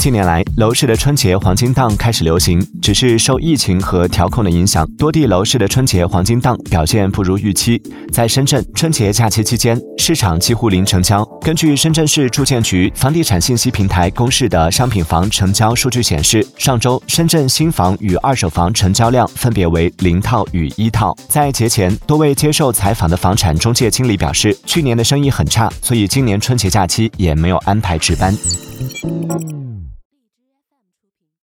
近年来楼市的春节黄金档开始流行只是受疫情和调控的影响多地楼市的春节黄金档表现不如预期。在深圳春节假期期间市场几乎零成交。根据深圳市住建局房地产信息平台公示的商品房成交数据显示上周深圳新房与二手房成交量分别为零套与一套。在节前多位接受采访的房产中介经理表示去年的生意很差所以今年春节假期也没有安排值班。